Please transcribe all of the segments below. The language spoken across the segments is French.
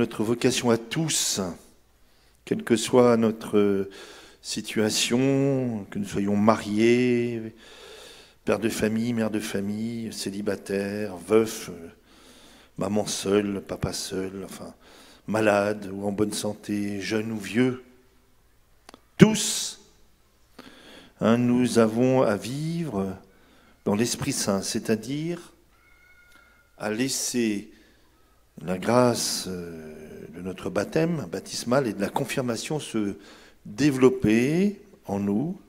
notre vocation à tous, quelle que soit notre situation, que nous soyons mariés, père de famille, mère de famille, célibataire, veuf, maman seule, papa seul, enfin, malade ou en bonne santé, jeune ou vieux, tous, hein, nous avons à vivre dans l'Esprit Saint, c'est-à-dire à laisser la grâce euh, de notre baptême baptismal et de la confirmation se développer en nous,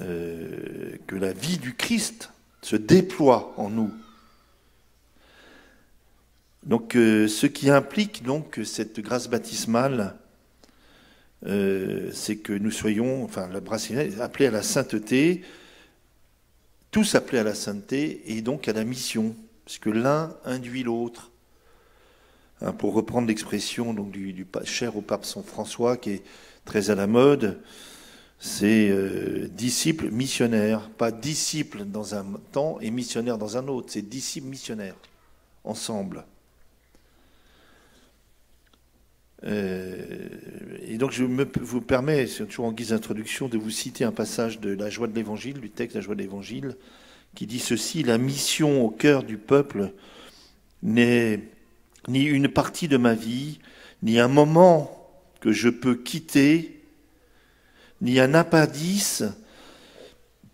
euh, que la vie du Christ se déploie en nous. Donc, euh, ce qui implique donc cette grâce baptismale, c'est que nous soyons, enfin, la bracelet appelés à la sainteté, tous appelés à la sainteté et donc à la mission puisque l'un induit l'autre. Hein, pour reprendre l'expression donc du, cher au pape Saint François, qui est très à la mode, c'est euh, disciple missionnaire, pas disciple dans un temps et missionnaire dans un autre, c'est disciple missionnaire, ensemble. Euh, et donc je me, vous permets, toujours en guise d'introduction, de vous citer un passage de la joie de l'Évangile, du texte la joie de l'Évangile, qui dit ceci, la mission au cœur du peuple n'est ni une partie de ma vie, ni un moment que je peux quitter, ni un appendice,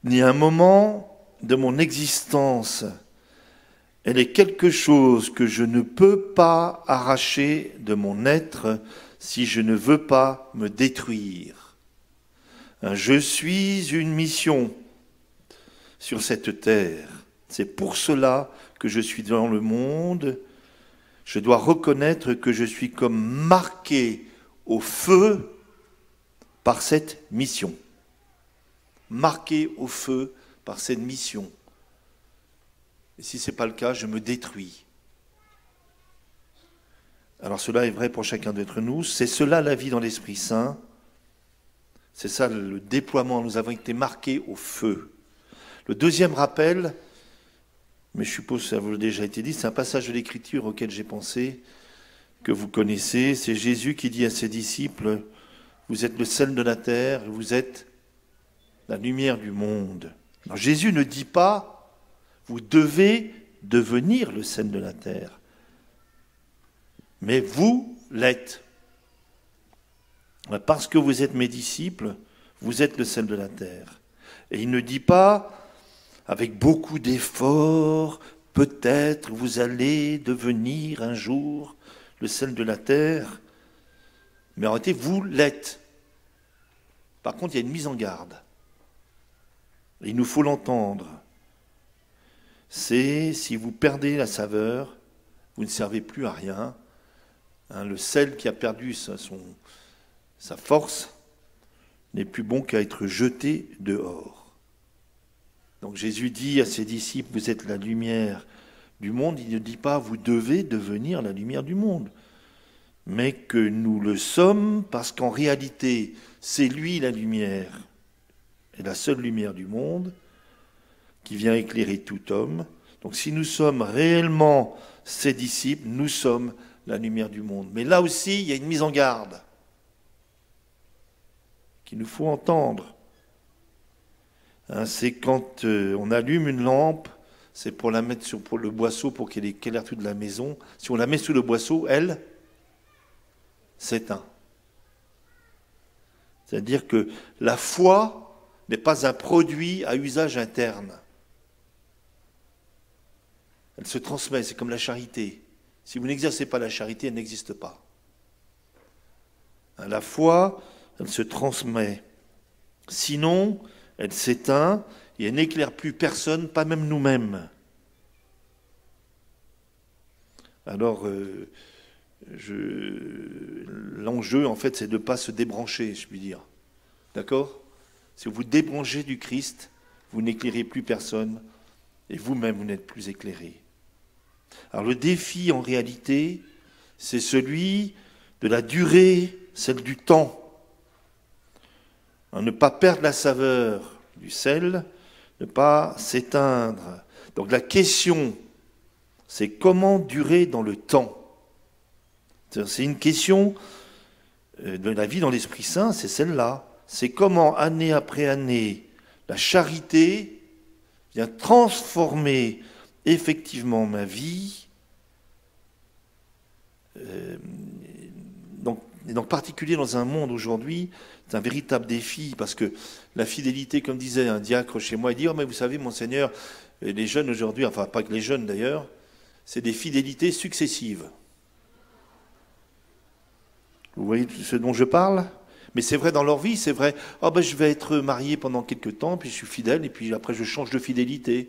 ni un moment de mon existence. Elle est quelque chose que je ne peux pas arracher de mon être si je ne veux pas me détruire. Je suis une mission sur cette terre. C'est pour cela que je suis dans le monde. Je dois reconnaître que je suis comme marqué au feu par cette mission. Marqué au feu par cette mission. Et si ce n'est pas le cas, je me détruis. Alors cela est vrai pour chacun d'entre nous. C'est cela la vie dans l'Esprit Saint. C'est ça le déploiement. Nous avons été marqués au feu. Le deuxième rappel, mais je suppose que ça vous a déjà été dit, c'est un passage de l'Écriture auquel j'ai pensé, que vous connaissez. C'est Jésus qui dit à ses disciples, vous êtes le sel de la terre, vous êtes la lumière du monde. Jésus ne dit pas, vous devez devenir le sel de la terre, mais vous l'êtes. Parce que vous êtes mes disciples, vous êtes le sel de la terre. Et il ne dit pas, avec beaucoup d'efforts, peut-être vous allez devenir un jour le sel de la terre. Mais en réalité, vous l'êtes. Par contre, il y a une mise en garde. Il nous faut l'entendre. C'est si vous perdez la saveur, vous ne servez plus à rien. Hein, le sel qui a perdu sa, sa force n'est plus bon qu'à être jeté dehors. Donc Jésus dit à ses disciples, vous êtes la lumière du monde, il ne dit pas, vous devez devenir la lumière du monde, mais que nous le sommes parce qu'en réalité, c'est lui la lumière, et la seule lumière du monde, qui vient éclairer tout homme. Donc si nous sommes réellement ses disciples, nous sommes la lumière du monde. Mais là aussi, il y a une mise en garde qu'il nous faut entendre. Hein, c'est quand euh, on allume une lampe, c'est pour la mettre sur le boisseau pour qu'elle éclaire toute la maison. Si on la met sous le boisseau, elle s'éteint. C'est-à-dire que la foi n'est pas un produit à usage interne. Elle se transmet, c'est comme la charité. Si vous n'exercez pas la charité, elle n'existe pas. La foi, elle se transmet. Sinon, elle s'éteint et elle n'éclaire plus personne, pas même nous-mêmes. Alors, euh, l'enjeu, en fait, c'est de ne pas se débrancher, je puis dire. D'accord? Si vous vous débranchez du Christ, vous n'éclairez plus personne et vous-même, vous n'êtes plus éclairé. Alors, le défi, en réalité, c'est celui de la durée, celle du temps ne pas perdre la saveur du sel, ne pas s'éteindre. Donc la question, c'est comment durer dans le temps? C'est une question euh, de la vie dans l'Esprit Saint, c'est celle-là. C'est comment, année après année, la charité vient transformer effectivement ma vie. Euh, et en particulier dans un monde aujourd'hui, c'est un véritable défi parce que la fidélité, comme disait un diacre chez moi, il dit oh, mais vous savez, monseigneur, les jeunes aujourd'hui, enfin pas que les jeunes d'ailleurs, c'est des fidélités successives. Vous voyez ce dont je parle? Mais c'est vrai dans leur vie, c'est vrai. Oh ben je vais être marié pendant quelques temps, puis je suis fidèle, et puis après je change de fidélité.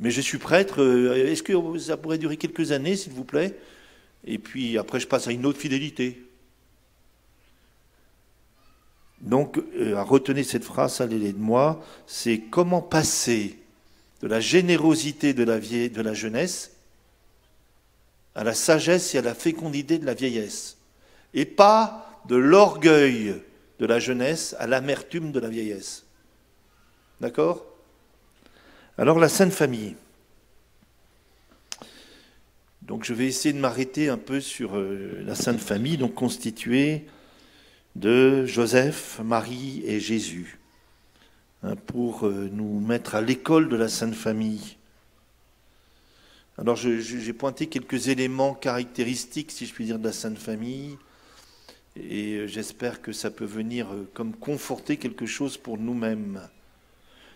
Mais je suis prêtre. Euh, est-ce que ça pourrait durer quelques années, s'il vous plaît? Et puis après je passe à une autre fidélité. Donc, euh, à retenir cette phrase, allez de moi, c'est comment passer de la générosité de la, de la jeunesse à la sagesse et à la fécondité de la vieillesse et pas de l'orgueil de la jeunesse à l'amertume de la vieillesse. D'accord? Alors la Sainte Famille. Donc je vais essayer de m'arrêter un peu sur euh, la Sainte Famille, donc constituée de Joseph, Marie et Jésus, hein, pour euh, nous mettre à l'école de la Sainte Famille. Alors j'ai pointé quelques éléments caractéristiques, si je puis dire, de la Sainte Famille. Et euh, j'espère que ça peut venir euh, comme conforter quelque chose pour nous-mêmes.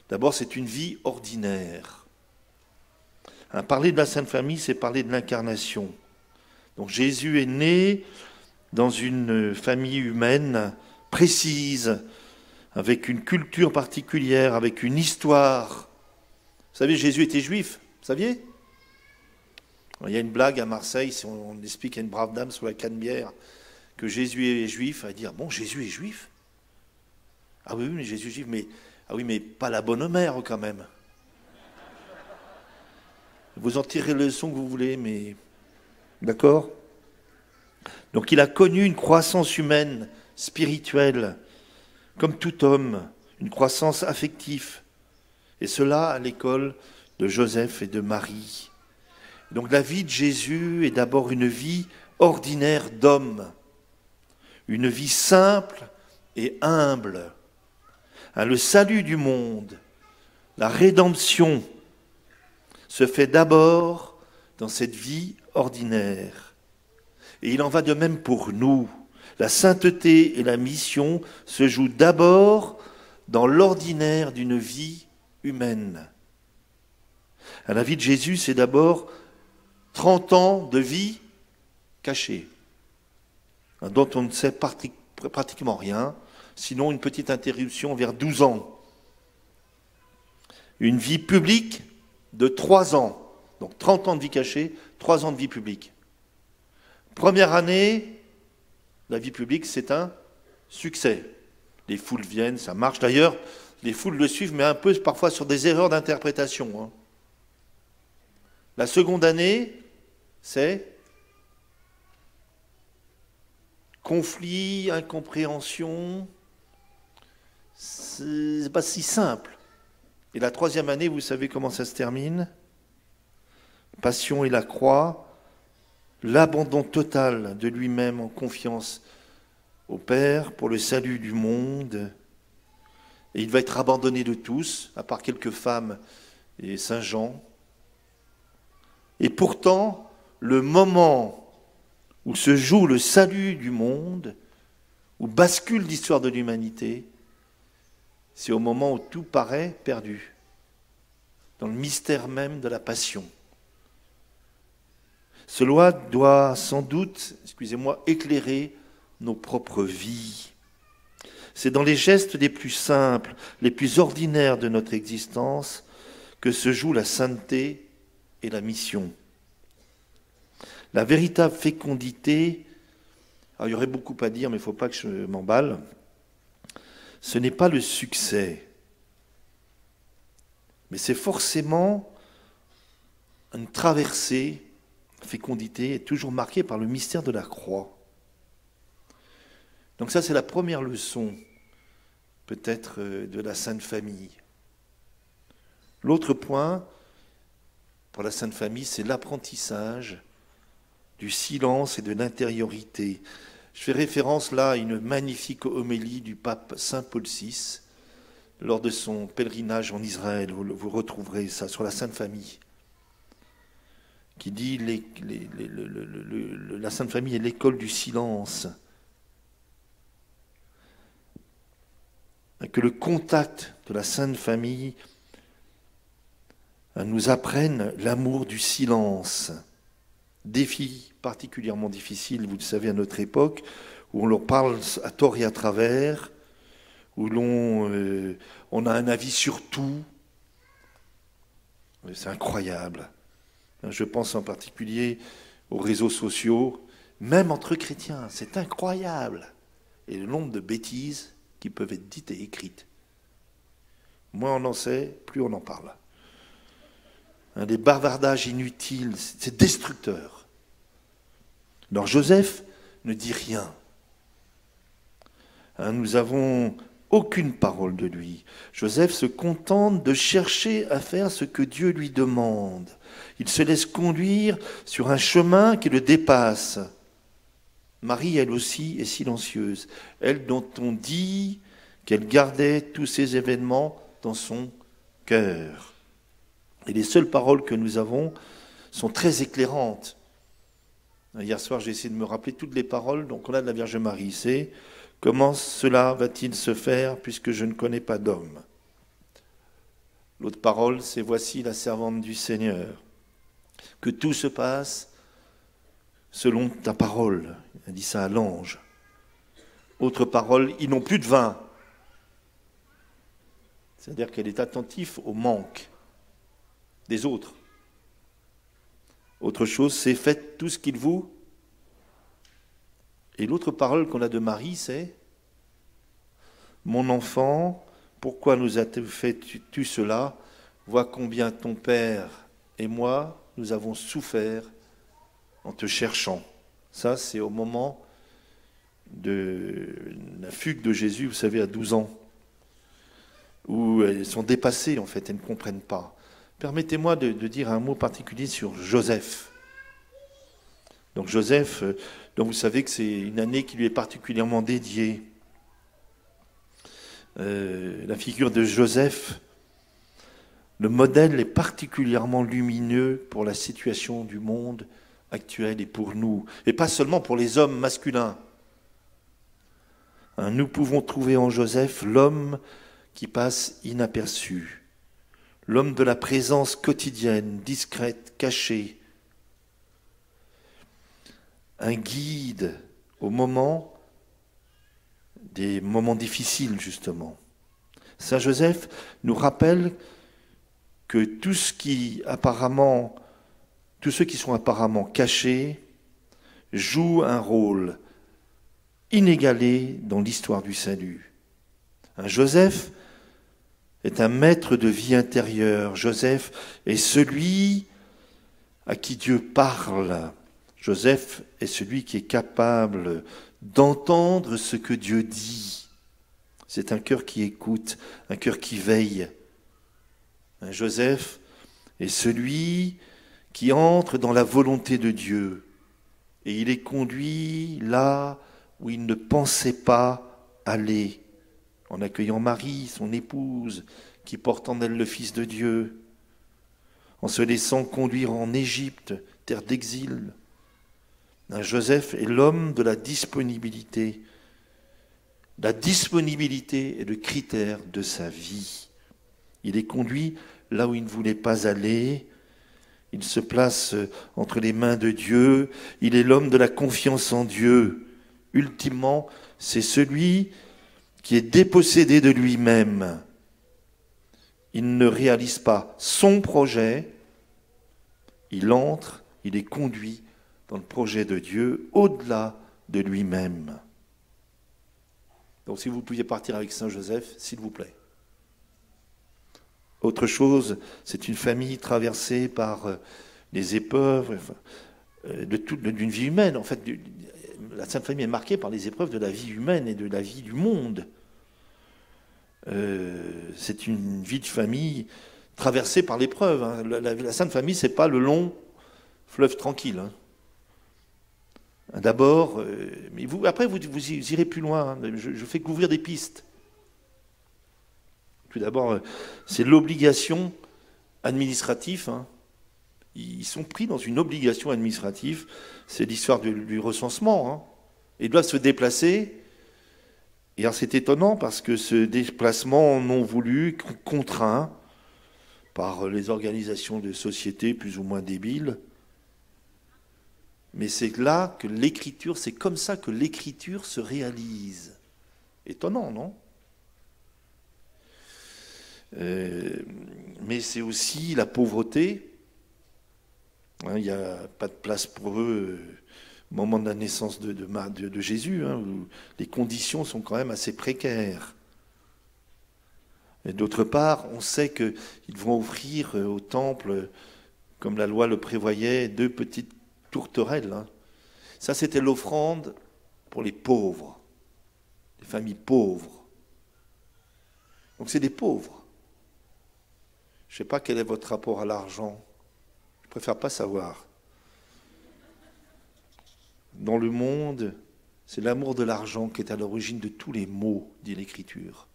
D'abord, c'est une vie ordinaire. Hein, parler de la Sainte Famille, c'est parler de l'incarnation. Donc Jésus est né dans une famille humaine précise, avec une culture particulière, avec une histoire. Vous savez, Jésus était juif, vous saviez? Il y a une blague à Marseille, si on explique à une brave dame sur la canne-bière que Jésus est juif, à dire Bon, Jésus est juif? Ah oui, mais Jésus est juif, mais, ah oui, mais pas la bonne mère quand même. Vous en tirez le son que vous voulez, mais. D'accord? Donc il a connu une croissance humaine, spirituelle, comme tout homme, une croissance affective. Et cela à l'école de Joseph et de Marie. Donc la vie de Jésus est d'abord une vie ordinaire d'homme une vie simple et humble. Hein, le salut du monde, la rédemption se fait d'abord dans cette vie ordinaire. Et il en va de même pour nous. La sainteté et la mission se jouent d'abord dans l'ordinaire d'une vie humaine. À la vie de Jésus, c'est d'abord 30 ans de vie cachée dont on ne sait pratiquement rien, sinon une petite interruption vers 12 ans. Une vie publique de 3 ans, donc 30 ans de vie cachée, 3 ans de vie publique. Première année, la vie publique, c'est un succès. Les foules viennent, ça marche. D'ailleurs, les foules le suivent, mais un peu parfois sur des erreurs d'interprétation. Hein. La seconde année, c'est conflit, incompréhension, c'est pas si simple. Et la troisième année, vous savez comment ça se termine? Passion et la croix, l'abandon total de lui-même en confiance au Père pour le salut du monde. Et il va être abandonné de tous, à part quelques femmes et Saint Jean. Et pourtant, le moment où se joue le salut du monde, où bascule l'histoire de l'humanité, c'est au moment où tout paraît perdu, dans le mystère même de la passion. Cela doit sans doute, excusez-moi, éclairer nos propres vies. C'est dans les gestes les plus simples, les plus ordinaires de notre existence que se joue la sainteté et la mission. La véritable fécondité, il y aurait beaucoup à dire, mais il ne faut pas que je m'emballe, ce n'est pas le succès, mais c'est forcément une traversée, fécondité est toujours marquée par le mystère de la croix. Donc ça, c'est la première leçon, peut-être, euh, de la Sainte Famille. L'autre point, pour la Sainte Famille, c'est l'apprentissage du silence et de l'intériorité. Je fais référence là à une magnifique homélie du pape Saint Paul VI lors de son pèlerinage en Israël. Vous, retrouverez ça sur la Sainte Famille, qui dit la Sainte Famille est l'école du silence. Que le contact de la Sainte Famille nous apprenne l'amour du silence. Défi particulièrement difficile, vous le savez, à notre époque, où on leur parle à tort et à travers, où l'on euh, on a un avis sur tout. C'est incroyable. Je pense en particulier aux réseaux sociaux, même entre chrétiens, c'est incroyable. Et le nombre de bêtises qui peuvent être dites et écrites. Moins on en sait, plus on en parle. Des bavardages inutiles, c'est destructeur. Alors Joseph ne dit rien. Hein, nous avons aucune parole de lui. Joseph se contente de chercher à faire ce que Dieu lui demande. Il se laisse conduire sur un chemin qui le dépasse. Marie, elle aussi, est silencieuse. Elle dont on dit qu'elle gardait tous ces événements dans son cœur. Et les seules paroles que nous avons sont très éclairantes. Hier soir, j'ai essayé de me rappeler toutes les paroles. Donc, on a de la Vierge Marie. C'est Comment cela va-t-il se faire puisque je ne connais pas d'homme? L'autre parole, c'est Voici la servante du Seigneur. Que tout se passe selon ta parole. Il a dit ça à l'ange. Autre parole, ils n'ont plus de vin. C'est-à-dire qu'elle est attentive au manque des autres. Autre chose, c'est faites tout ce qu'il vous et l'autre parole qu'on a de Marie, c'est Mon enfant, pourquoi nous as-tu fait tu cela? Vois combien ton Père et moi, nous avons souffert en te cherchant. Ça, c'est au moment de la fugue de Jésus, vous savez, à 12 ans, où elles sont dépassées, en fait, elles ne comprennent pas. Permettez-moi de, de dire un mot particulier sur Joseph. Donc Joseph, donc vous savez que c'est une année qui lui est particulièrement dédiée. Euh, la figure de Joseph, le modèle est particulièrement lumineux pour la situation du monde actuel et pour nous, et pas seulement pour les hommes masculins. Hein, nous pouvons trouver en Joseph l'homme qui passe inaperçu, l'homme de la présence quotidienne, discrète, cachée, un guide au moment des moments difficiles, justement. Saint Joseph nous rappelle que tout ce qui apparemment, tous ceux qui sont apparemment cachés jouent un rôle inégalé dans l'histoire du salut. Un Joseph est un maître de vie intérieure. Joseph est celui à qui Dieu parle Joseph est celui qui est capable d'entendre ce que Dieu dit. C'est un cœur qui écoute, un cœur qui veille. Joseph est celui qui entre dans la volonté de Dieu et il est conduit là où il ne pensait pas aller, en accueillant Marie, son épouse, qui porte en elle le Fils de Dieu, en se laissant conduire en Égypte, terre d'exil, Joseph est l'homme de la disponibilité. La disponibilité est le critère de sa vie. Il est conduit là où il ne voulait pas aller. Il se place entre les mains de Dieu. Il est l'homme de la confiance en Dieu. Ultimement, c'est celui qui est dépossédé de lui-même. Il ne réalise pas son projet. Il entre, il est conduit dans le projet de Dieu au-delà de lui-même. Donc si vous pouviez partir avec Saint Joseph, s'il vous plaît. Autre chose, c'est une famille traversée par euh, les épreuves euh, d'une vie humaine. En fait, la Sainte Famille est marquée par les épreuves de la vie humaine et de la vie du monde. Euh, c'est une vie de famille traversée par l'épreuve. Hein. La, Sainte Famille, c'est pas le long fleuve tranquille. Hein. D'abord, euh, mais après vous, vous irez plus loin. Hein. Je, fais couvrir des pistes. Tout d'abord, euh, c'est l'obligation administrative. Hein. Ils sont pris dans une obligation administrative. C'est l'histoire du, recensement. Hein. Ils doivent se déplacer. Et c'est étonnant parce que ce déplacement non voulu, contraint par les organisations de sociétés plus ou moins débiles, mais c'est là que l'écriture, c'est comme ça que l'écriture se réalise. Étonnant, non? Euh, Mais c'est aussi la pauvreté. Hein, il n'y a pas de place pour eux euh, au moment de la naissance de, de, Jésus, hein, où les conditions sont quand même assez précaires. Et d'autre part, on sait qu'ils vont offrir euh, au temple, comme la loi le prévoyait, deux petites Hein. Ça, c'était l'offrande pour les pauvres, les familles pauvres. Donc c'est des pauvres. Je ne sais pas quel est votre rapport à l'argent. Je préfère pas savoir. Dans le monde, c'est l'amour de l'argent qui est à l'origine de tous les maux, dit l'Écriture.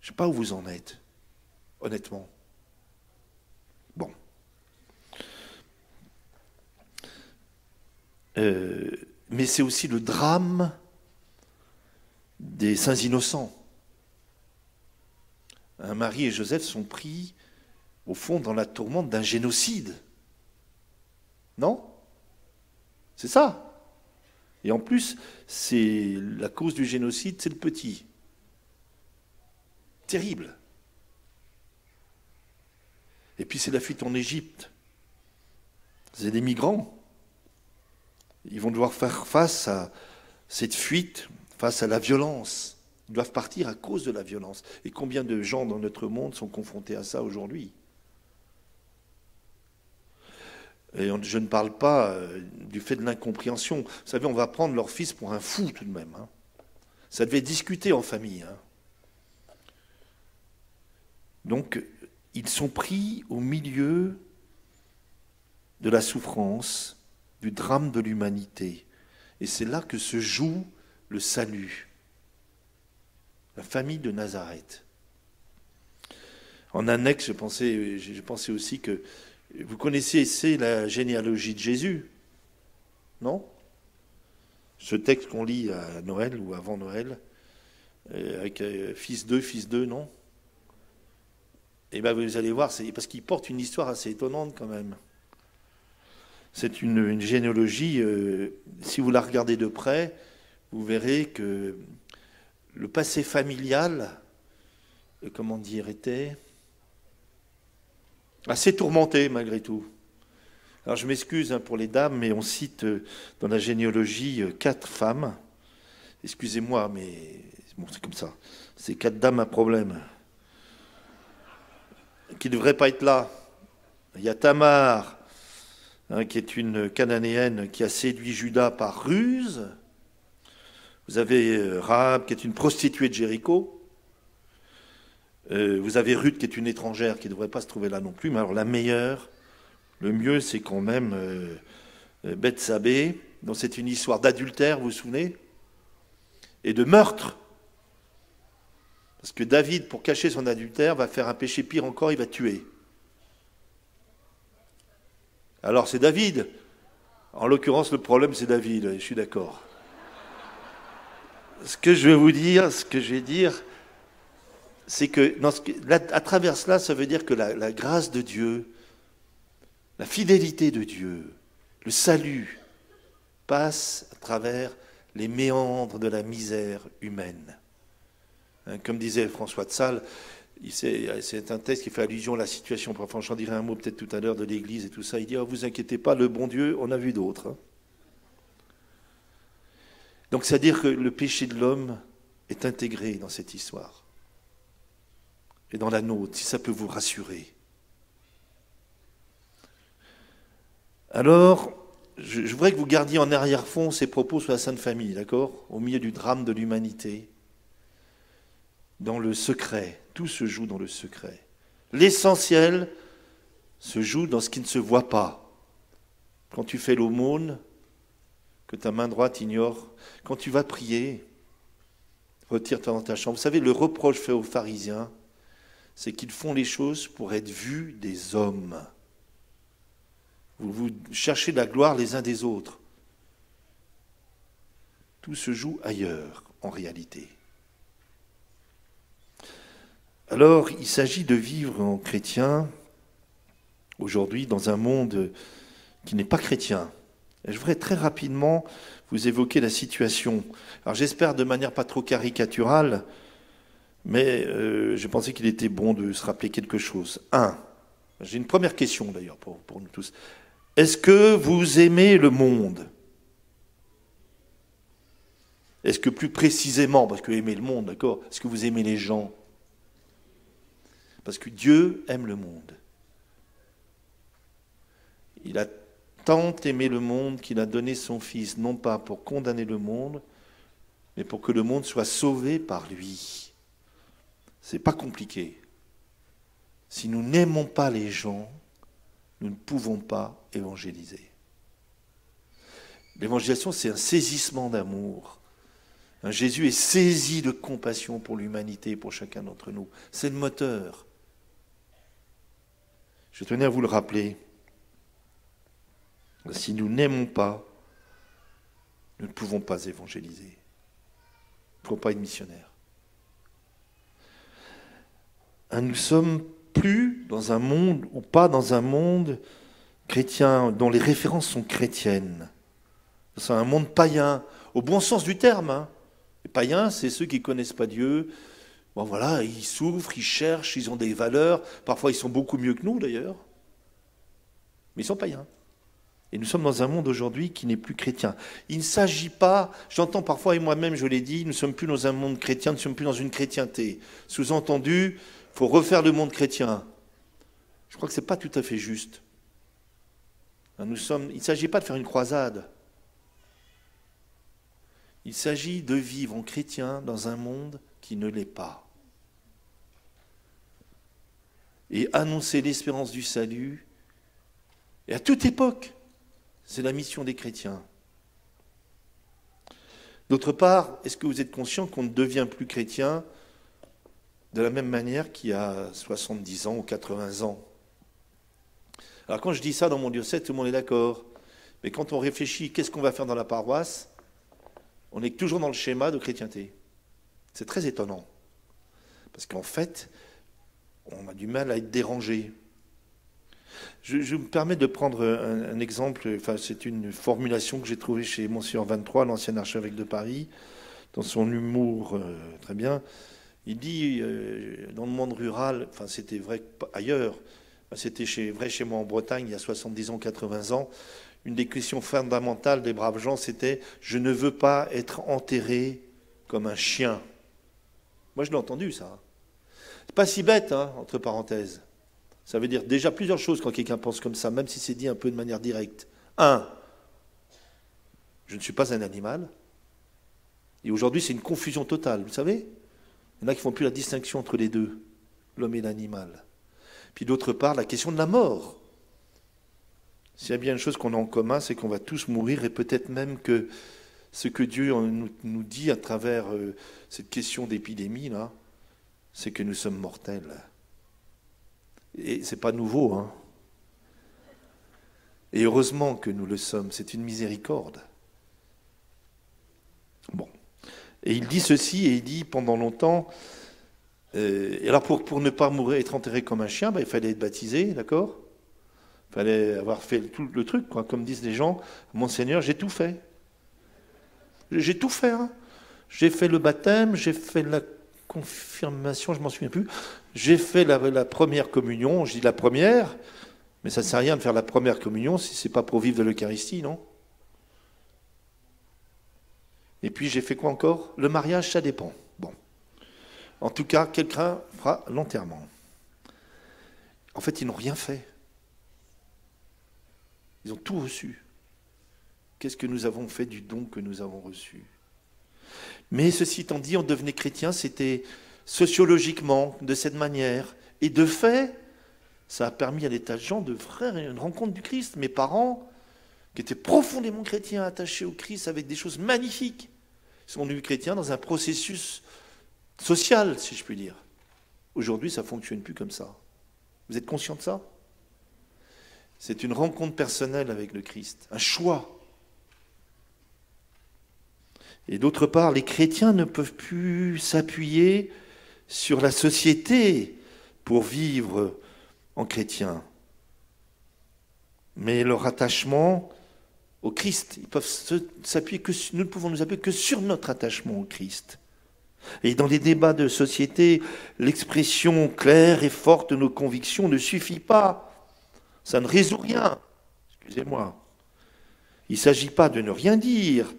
Je ne sais pas où vous en êtes, honnêtement. Bon. Euh, mais c'est aussi le drame des saints innocents. Marie et Joseph sont pris, au fond, dans la tourmente d'un génocide. Non? C'est ça? Et en plus, c'est la cause du génocide, c'est le petit. Terrible. Et puis c'est la fuite en Égypte. C'est des migrants. Ils vont devoir faire face à cette fuite, face à la violence. Ils doivent partir à cause de la violence. Et combien de gens dans notre monde sont confrontés à ça aujourd'hui? Et je ne parle pas euh, du fait de l'incompréhension. Vous savez, on va prendre leur fils pour un fou tout de même. Hein. Ça devait discuter en famille. Hein. Donc, ils sont pris au milieu de la souffrance, du drame de l'humanité. Et c'est là que se joue le salut. La famille de Nazareth. En annexe, je pensais, aussi que vous connaissez c'est la généalogie de Jésus, non? Ce texte qu'on lit à Noël ou avant Noël, euh, avec euh, fils 2, fils 2, non? Eh bien, vous allez voir, parce qu'il porte une histoire assez étonnante quand même. C'est une, généalogie, euh, si vous la regardez de près, vous verrez que le passé familial, euh, comment dire, était assez tourmenté malgré tout. Alors je m'excuse hein, pour les dames, mais on cite euh, dans la généalogie quatre femmes. Excusez-moi, mais bon, c'est comme ça. C'est quatre dames à problème qui ne devraient pas être là. Il y a Tamar, Hein, qui est une cananéenne qui a séduit Judas par ruse. Vous avez euh, Rahab, qui est une prostituée de Jéricho. Euh, vous avez Ruth, qui est une étrangère, qui ne devrait pas se trouver là non plus. Mais alors la meilleure, le mieux, c'est quand même euh, Bethsabée, dont c'est une histoire d'adultère, vous vous souvenez Et de meurtre. Parce que David, pour cacher son adultère, va faire un péché pire encore, il va tuer. Alors c'est David. En l'occurrence, le problème, c'est David, je suis d'accord. Ce que je vais vous dire, ce que je vais dire, c'est que, à travers cela, ça veut dire que la, grâce de Dieu, la fidélité de Dieu, le salut, passe à travers les méandres de la misère humaine. Hein, comme disait François de Sales, c'est un texte qui fait allusion à la situation. Enfin, j'en dirai un mot peut-être tout à l'heure de l'Église et tout ça. Il dit, oh, vous inquiétez pas, le bon Dieu, on a vu d'autres. Hein. Donc, c'est-à-dire que le péché de l'homme est intégré dans cette histoire. Et dans la nôtre, si ça peut vous rassurer. Alors, je, je voudrais que vous gardiez en arrière-fond ces propos sur la Sainte Famille, d'accord? Au milieu du drame de l'humanité dans le secret. Tout se joue dans le secret. L'essentiel se joue dans ce qui ne se voit pas. Quand tu fais l'aumône, que ta main droite ignore. Quand tu vas prier, retire-toi dans ta chambre. Vous savez, le reproche fait aux pharisiens, c'est qu'ils font les choses pour être vus des hommes. Vous, vous cherchez la gloire les uns des autres. Tout se joue ailleurs, en réalité. Alors, il s'agit de vivre en chrétien aujourd'hui dans un monde qui n'est pas chrétien. Je voudrais très rapidement vous évoquer la situation. Alors j'espère de manière pas trop caricaturale, mais euh, je pensais qu'il était bon de se rappeler quelque chose. Un, j'ai une première question d'ailleurs pour, pour nous tous. Est-ce que vous aimez le monde? Est-ce que plus précisément, parce que aimer le monde, d'accord, est-ce que vous aimez les gens? Parce que Dieu aime le monde. Il a tant aimé le monde qu'il a donné son Fils, non pas pour condamner le monde, mais pour que le monde soit sauvé par lui. C'est pas compliqué. Si nous n'aimons pas les gens, nous ne pouvons pas évangéliser. L'évangélisation, c'est un saisissement d'amour. Jésus est saisi de compassion pour l'humanité, pour chacun d'entre nous. C'est le moteur. Je tenais à vous le rappeler. Si nous n'aimons pas, nous ne pouvons pas évangéliser. Nous ne pouvons pas être missionnaires. Hein, nous sommes plus dans un monde, ou pas dans un monde chrétien, dont les références sont chrétiennes. C'est un monde païen, au bon sens du terme. Hein. Les païens, c'est ceux qui ne connaissent pas Dieu. Bon voilà, ils souffrent, ils cherchent, ils ont des valeurs. Parfois, ils sont beaucoup mieux que nous, d'ailleurs. Mais ils sont païens. Et nous sommes dans un monde aujourd'hui qui n'est plus chrétien. Il ne s'agit pas, j'entends parfois, et moi-même je l'ai dit, nous ne sommes plus dans un monde chrétien, nous ne sommes plus dans une chrétienté. Sous-entendu, il faut refaire le monde chrétien. Je crois que ce n'est pas tout à fait juste. Sommes, il ne s'agit pas de faire une croisade. Il s'agit de vivre en chrétien dans un monde qui ne l'est pas. Et annoncer l'espérance du salut, et à toute époque, c'est la mission des chrétiens. D'autre part, est-ce que vous êtes conscient qu'on ne devient plus chrétien de la même manière qu'il y a 70 ans ou 80 ans? Alors quand je dis ça dans mon diocèse, tout le monde est d'accord. Mais quand on réfléchit, qu'est-ce qu'on va faire dans la paroisse? On est toujours dans le schéma de chrétienté. C'est très étonnant. Parce qu'en fait, on a du mal à être dérangé. Je, me permets de prendre un, exemple, c'est une formulation que j'ai trouvée chez Monsieur 23, l'ancien archevêque de Paris, dans son humour euh, très bien. Il dit, euh, dans le monde rural, c'était vrai ailleurs, c'était vrai chez moi en Bretagne il y a 70 ans, 80 ans, une des questions fondamentales des braves gens, c'était Je ne veux pas être enterré comme un chien. Moi, je l'ai entendu, ça. C'est pas si bête, hein, entre parenthèses. Ça veut dire déjà plusieurs choses quand quelqu'un pense comme ça, même si c'est dit un peu de manière directe. Un, je ne suis pas un animal. Et aujourd'hui, c'est une confusion totale, vous savez Il y en a qui font plus la distinction entre les deux, l'homme et l'animal. Puis d'autre part, la question de la mort. S'il y a bien une chose qu'on a en commun, c'est qu'on va tous mourir et peut-être même que ce que Dieu nous, dit à travers euh, cette question d'épidémie, là, c'est que nous sommes mortels. Et ce n'est pas nouveau. Hein. Et heureusement que nous le sommes, c'est une miséricorde. Bon. Et il dit ceci, et il dit pendant longtemps, euh, et alors pour, pour ne pas mourir, être enterré comme un chien, ben, il fallait être baptisé, d'accord? Il fallait avoir fait tout le truc, quoi. comme disent les gens, Monseigneur, j'ai tout fait. J'ai tout fait. Hein. J'ai fait le baptême, j'ai fait la confirmation, je m'en souviens plus. J'ai fait la, première communion, je dis la première, mais ça ne sert à rien de faire la première communion si ce n'est pas pour vivre de l'Eucharistie, non? Et puis j'ai fait quoi encore? Le mariage, ça dépend. Bon. En tout cas, quelqu'un fera l'enterrement. En fait, ils n'ont rien fait. Ils ont tout reçu. Qu'est-ce que nous avons fait du don que nous avons reçu? Mais ceci étant dit, on devenait chrétien, c'était sociologiquement de cette manière. Et de fait, ça a permis à des tas de gens de faire une rencontre du Christ. Mes parents, qui étaient profondément chrétiens, attachés au Christ avec des choses magnifiques, sont devenus chrétiens dans un processus social, si je puis dire. Aujourd'hui, ça ne fonctionne plus comme ça. Vous êtes conscient de ça? C'est une rencontre personnelle avec le Christ, un choix. Et d'autre part, les chrétiens ne peuvent plus s'appuyer sur la société pour vivre en chrétien. Mais leur attachement au Christ, ils peuvent s'appuyer que nous ne pouvons nous appuyer que sur notre attachement au Christ. Et dans les débats de société, l'expression claire et forte de nos convictions ne suffit pas. Ça ne résout rien. Excusez-moi. Il ne s'agit pas de ne rien dire,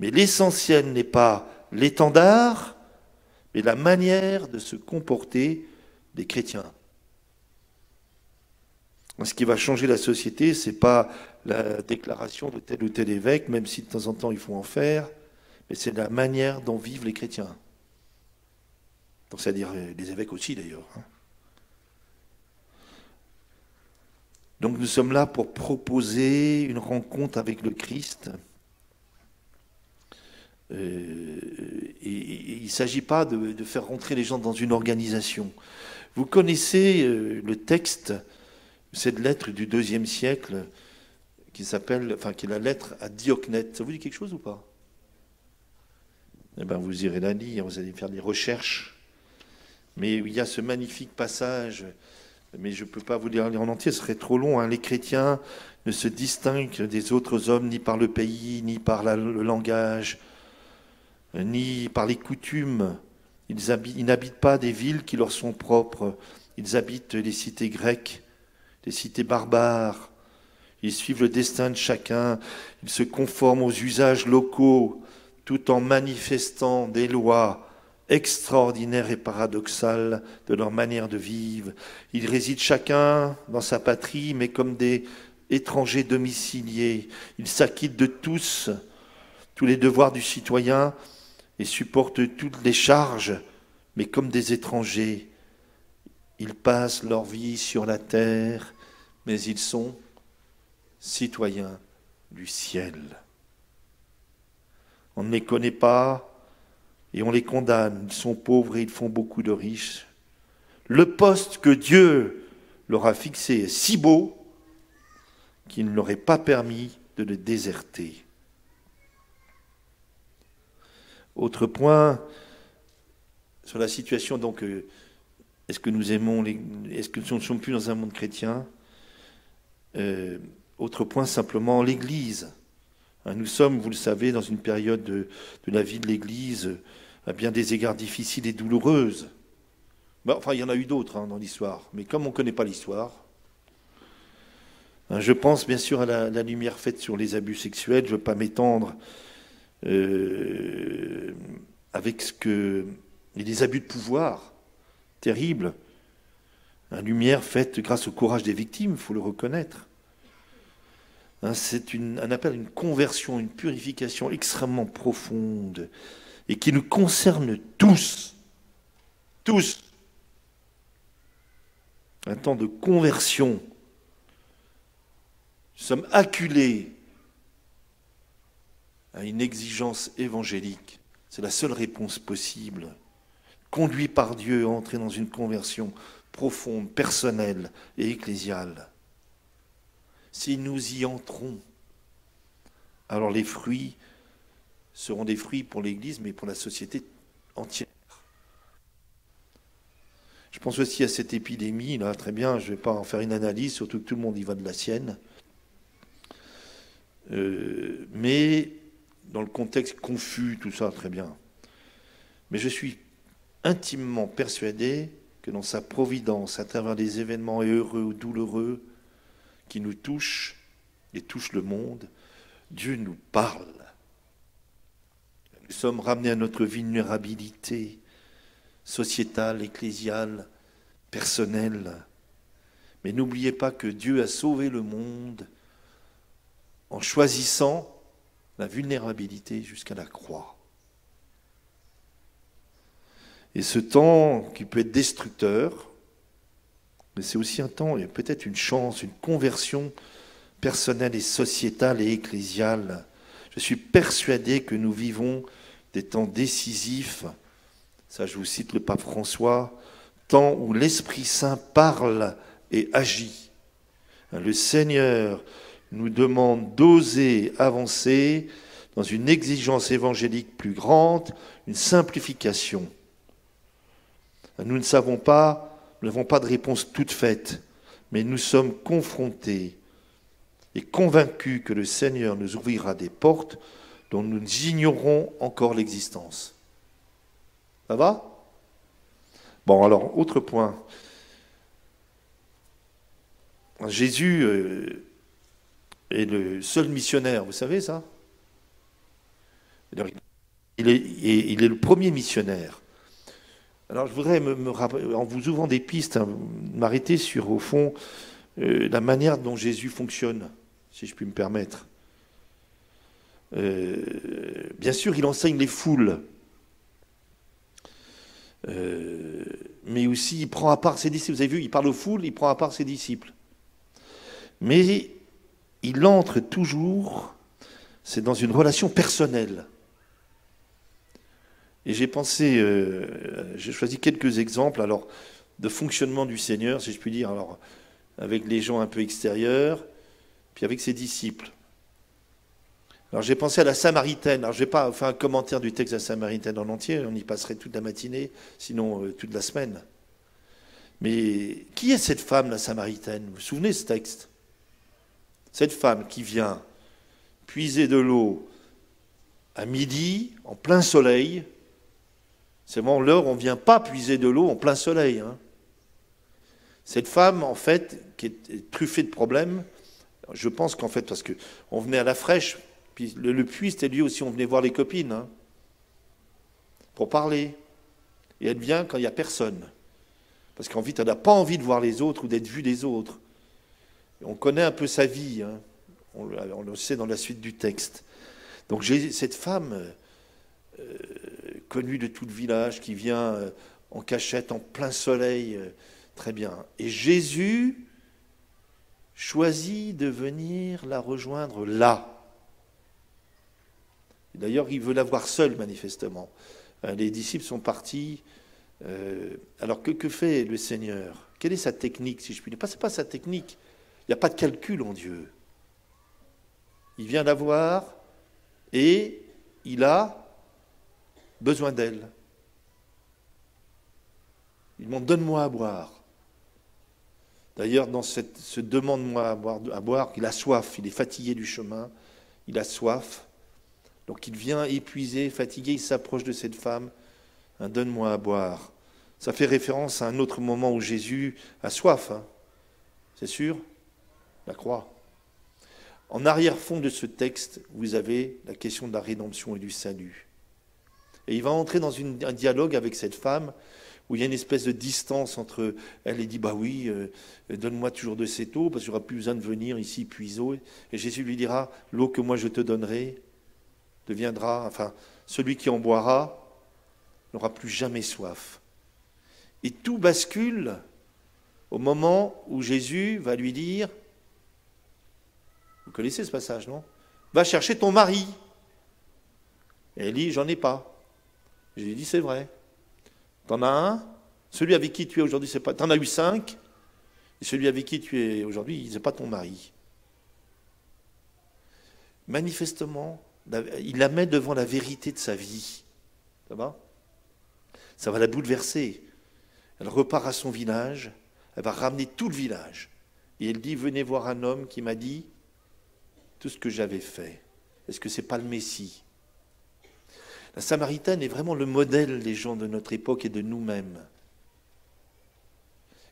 mais l'essentiel n'est pas l'étendard, mais la manière de se comporter des chrétiens. Ce qui va changer la société, ce n'est pas la déclaration de tel ou tel évêque, même si de temps en temps il faut en faire, mais c'est la manière dont vivent les chrétiens. C'est-à-dire les évêques aussi d'ailleurs. Hein. Donc nous sommes là pour proposer une rencontre avec le Christ euh, et, il ne s'agit pas de, faire rentrer les gens dans une organisation. Vous connaissez euh, le texte, cette lettre du deuxième siècle, qui s'appelle, enfin, qui est la lettre à Diocnète. Ça vous dit quelque chose ou pas? Eh bien, vous irez la lire, vous allez faire des recherches. Mais il y a ce magnifique passage, mais je ne peux pas vous lire en entier, ce serait trop long. Hein. Les chrétiens ne se distinguent des autres hommes ni par le pays, ni par le langage, ni par les coutumes. Ils, n'habitent pas des villes qui leur sont propres. Ils habitent les cités grecques, les cités barbares. Ils suivent le destin de chacun. Ils se conforment aux usages locaux tout en manifestant des lois extraordinaires et paradoxales de leur manière de vivre. Ils résident chacun dans sa patrie, mais comme des étrangers domiciliés. Ils s'acquittent de tous, tous les devoirs du citoyen, et supportent toutes les charges, mais comme des étrangers. Ils passent leur vie sur la terre, mais ils sont citoyens du ciel. On ne les connaît pas et on les condamne. Ils sont pauvres et ils font beaucoup de riches. Le poste que Dieu leur a fixé est si beau qu'il ne leur est pas permis de le déserter. Autre point sur la situation, donc, euh, est-ce que nous aimons, est-ce que nous ne sommes plus dans un monde chrétien? Euh, Autre point, simplement, l'Église. Hein, nous sommes, vous le savez, dans une période de, la vie de l'Église à bien des égards difficiles et douloureuses. Bah, enfin, il y en a eu d'autres hein, dans l'histoire, mais comme on ne connaît pas l'histoire, hein, je pense bien sûr à la, la, lumière faite sur les abus sexuels, je ne veux pas m'étendre euh, avec ce que. Et des abus de pouvoir terribles. Une lumière faite grâce au courage des victimes, il faut le reconnaître. Hein, c'est un appel à une conversion, une purification extrêmement profonde et qui nous concerne tous. Tous. Un temps de conversion. Nous sommes acculés à une exigence évangélique. C'est la seule réponse possible. Conduit par Dieu à entrer dans une conversion profonde, personnelle et ecclésiale. Si nous y entrons, alors les fruits seront des fruits pour l'Église, mais pour la société entière. Je pense aussi à cette épidémie, là, très bien, je ne vais pas en faire une analyse, surtout que tout le monde y va de la sienne. Euh, mais dans le contexte confus, tout ça, très bien. Mais je suis intimement persuadé que dans sa providence, à travers des événements heureux ou douloureux qui nous touchent et touchent le monde, Dieu nous parle. Nous sommes ramenés à notre vulnérabilité sociétale, ecclésiale, personnelle. Mais n'oubliez pas que Dieu a sauvé le monde en choisissant la vulnérabilité jusqu'à la croix. Et ce temps qui peut être destructeur, mais c'est aussi un temps, et peut-être une chance, une conversion personnelle et sociétale et ecclésiale. Je suis persuadé que nous vivons des temps décisifs, ça je vous cite le pape François, temps où l'Esprit Saint parle et agit. Le Seigneur nous demande d'oser avancer dans une exigence évangélique plus grande, une simplification. Nous ne savons pas, nous n'avons pas de réponse toute faite, mais nous sommes confrontés et convaincus que le Seigneur nous ouvrira des portes dont nous ignorons encore l'existence. Ça va? Bon, alors, autre point. Jésus euh, est le seul missionnaire, vous savez ça? Il est, le premier missionnaire. Alors je voudrais, me, en vous ouvrant des pistes, hein, m'arrêter sur, au fond, euh, la manière dont Jésus fonctionne, si je puis me permettre. Euh, bien sûr, il enseigne les foules, euh, mais aussi il prend à part ses disciples. Vous avez vu, il parle aux foules, il prend à part ses disciples. Mais il entre toujours, c'est dans une relation personnelle. Et j'ai pensé, euh, j'ai choisi quelques exemples alors de fonctionnement du Seigneur, si je puis dire, alors avec les gens un peu extérieurs, puis avec ses disciples. Alors j'ai pensé à la Samaritaine. Alors je vais pas faire un commentaire du texte de la Samaritaine en entier, on y passerait toute la matinée, sinon euh, toute la semaine. Mais qui est cette femme, la Samaritaine? Vous vous souvenez de ce texte? Cette femme qui vient puiser de l'eau à midi, en plein soleil, c'est vraiment l'heure où on ne vient pas puiser de l'eau en plein soleil. Hein. Cette femme, en fait, qui est truffée de problèmes, je pense qu'en fait, parce qu'on venait à la fraîche, puis le, puits, c'était lui aussi, on venait voir les copines, hein, pour parler. Et elle vient quand il n'y a personne. Parce qu'en fait, elle n'a pas envie de voir les autres ou d'être vue des autres. On connaît un peu sa vie, hein. on, le sait dans la suite du texte. Donc cette femme euh, connue de tout le village qui vient euh, en cachette, en plein soleil, euh, très bien. Et Jésus choisit de venir la rejoindre là. D'ailleurs, il veut la voir seule, manifestement. Les disciples sont partis. alors que, que fait le Seigneur? Quelle est sa technique, si je puis dire? Ce n'est pas sa technique. Il n'y a pas de calcul en Dieu. Il vient la voir et il a besoin d'elle. Il demande Donne-moi à boire. D'ailleurs, dans ce demande-moi à boire, à boire, il a soif, il est fatigué du chemin, il a soif. Donc il vient épuisé, fatigué, il s'approche de cette femme. Donne-moi à boire. Ça fait référence à un autre moment où Jésus a soif. Hein. C'est sûr? La croix. En arrière-fond de ce texte, vous avez la question de la rédemption et du salut. Et il va entrer dans un dialogue avec cette femme où il y a une espèce de distance entre elle et dit Bah oui, euh, donne-moi toujours de cette eau, parce qu'il n'y aura plus besoin de venir ici puiser eau. Et Jésus lui dira L'eau que moi je te donnerai deviendra, enfin, celui qui en boira n'aura plus jamais soif. Et tout bascule au moment où Jésus va lui dire Vous connaissez ce passage, non? Va chercher ton mari. Elle dit J'en ai pas. J'ai dit, c'est vrai. T'en as un, celui avec qui tu es aujourd'hui, c'est pas. T'en as eu cinq, et celui avec qui tu es aujourd'hui, n'est pas ton mari. Manifestement, il la met devant la vérité de sa vie. Ça va? Ça va la bouleverser. Elle repart à son village, elle va ramener tout le village. Et elle dit Venez voir un homme qui m'a dit tout ce que j'avais fait. Est-ce que ce n'est pas le Messie? La Samaritaine est vraiment le modèle des gens de notre époque et de nous-mêmes.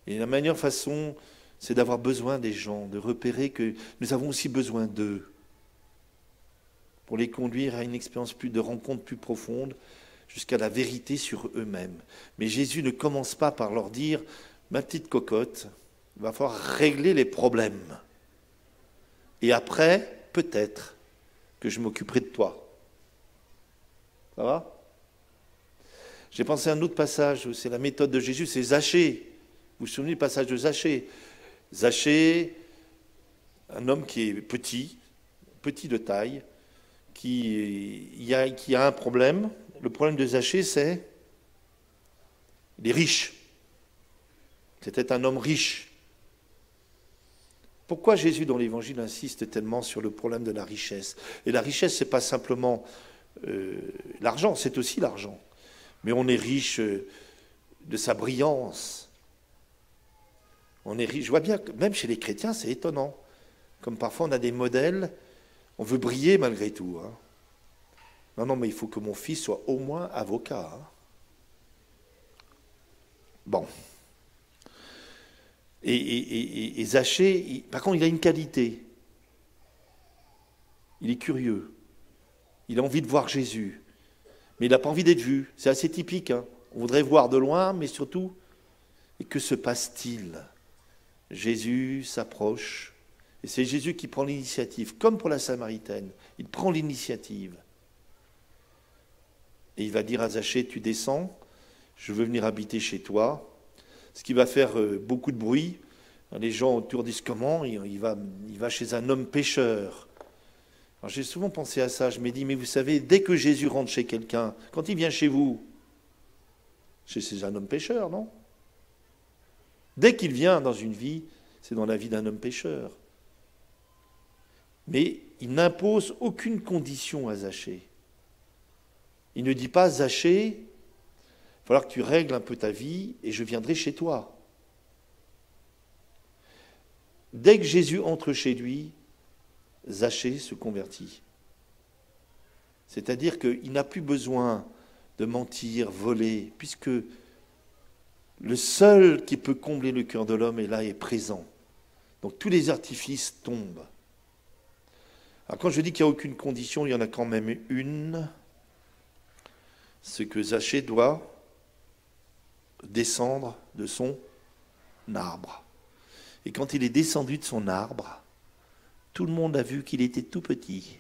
Et la meilleure façon, c'est d'avoir besoin des gens, de repérer que nous avons aussi besoin d'eux, pour les conduire à une expérience de rencontre plus profonde, jusqu'à la vérité sur eux-mêmes. Mais Jésus ne commence pas par leur dire, ma petite cocotte, il va falloir régler les problèmes. Et après, peut-être que je m'occuperai de toi. Ça va? J'ai pensé à un autre passage où c'est la méthode de Jésus, c'est Zachée. Vous vous souvenez du passage de Zachée? Zachée, un homme qui est petit, petit de taille, qui, a, un problème. Le problème de Zachée, c'est il est riche. C'était un homme riche. Pourquoi Jésus dans l'Évangile insiste tellement sur le problème de la richesse? Et la richesse, ce n'est pas simplement euh, l'argent, c'est aussi l'argent. Mais on est riche euh, de sa brillance. On est riche. Je vois bien que même chez les chrétiens, c'est étonnant. Comme parfois on a des modèles, on veut briller malgré tout. Hein. Non, non, mais il faut que mon fils soit au moins avocat. Hein. Bon. Et, Zachée, par contre, il a une qualité. Il est curieux. Il a envie de voir Jésus. Mais il n'a pas envie d'être vu. C'est assez typique. Hein. On voudrait voir de loin, mais surtout, et que se passe-t-il? Jésus s'approche. Et c'est Jésus qui prend l'initiative, comme pour la Samaritaine. Il prend l'initiative. Et il va dire à Zachée, tu descends, je veux venir habiter chez toi ce qui va faire euh, beaucoup de bruit. Les gens autour disent comment il va, il va chez un homme pêcheur? j'ai souvent pensé à ça. Je me dis, mais vous savez, dès que Jésus rentre chez quelqu'un, quand il vient chez vous, c'est un homme pêcheur, non? Dès qu'il vient dans une vie, c'est dans la vie d'un homme pêcheur. Mais il n'impose aucune condition à Zachée. Il ne dit pas, Zachée, falloir que tu règles un peu ta vie et je viendrai chez toi. Dès que Jésus entre chez lui, Zachée se convertit. C'est-à-dire qu'il n'a plus besoin de mentir, voler, puisque le seul qui peut combler le cœur de l'homme est là, est présent. Donc tous les artifices tombent. Alors quand je dis qu'il n'y a aucune condition, il y en a quand même une. Ce que Zachée doit descendre de son arbre. Et quand il est descendu de son arbre, tout le monde a vu qu'il était tout petit.